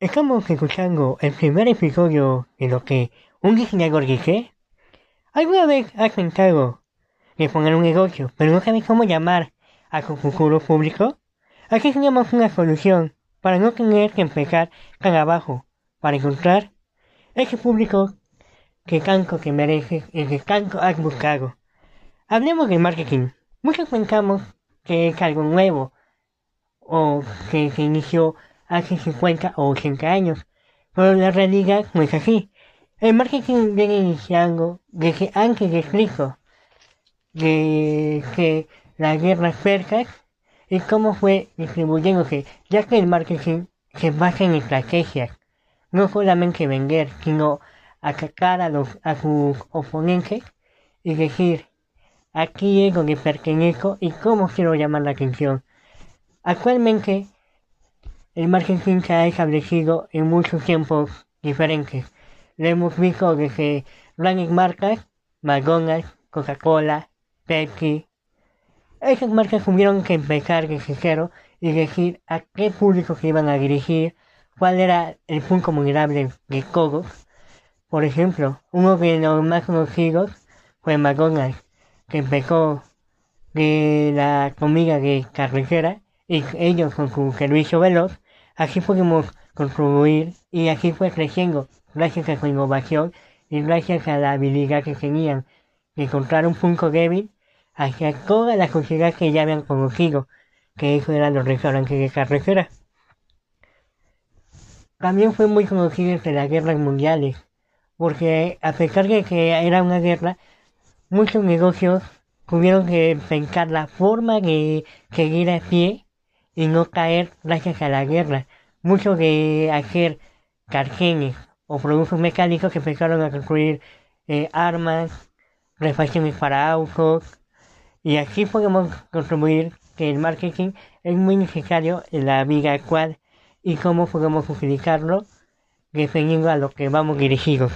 Estamos escuchando el primer episodio de lo que un diseñador dice. ¿Alguna vez has pensado que poner un negocio, pero no sabes cómo llamar a su futuro público? Aquí tenemos una solución para no tener que empezar tan abajo, para encontrar ese público que tanto que merece y que tanto has buscado. Hablemos de marketing. Muchos pensamos que es algo nuevo o que se inició hace 50 o 80 años, pero la realidad no es así. El marketing viene iniciando desde antes de Cristo, de que las guerras persas y cómo fue distribuyéndose, ya que el marketing se basa en estrategias, no solamente vender, sino atacar a, los, a sus oponentes y decir, aquí es donde pertenezco y cómo quiero llamar la atención. Actualmente, el marketing se ha establecido en muchos tiempos diferentes. Lo hemos visto desde grandes marcas, McDonald's, Coca-Cola, Pepsi. Esas marcas tuvieron que empezar desde cero y decir a qué público se iban a dirigir, cuál era el punto vulnerable de todos. Por ejemplo, uno de los más conocidos fue McDonald's, que empezó de la comida de carretera y ellos con su servicio veloz Así pudimos construir y así fue creciendo gracias a su innovación y gracias a la habilidad que tenían de encontrar un punto débil hacia toda la sociedad que ya habían conocido, que eso eran los restaurantes de carretera. También fue muy conocido entre las guerras mundiales, porque a pesar de que era una guerra, muchos negocios tuvieron que pensar la forma de seguir a pie y no caer gracias a la guerra. Muchos de hacer cargenes o productos mecánicos que empezaron a construir eh, armas, refacciones para autos y así podemos contribuir que el marketing es muy necesario en la vida actual y cómo podemos utilizarlo dependiendo a lo que vamos dirigidos.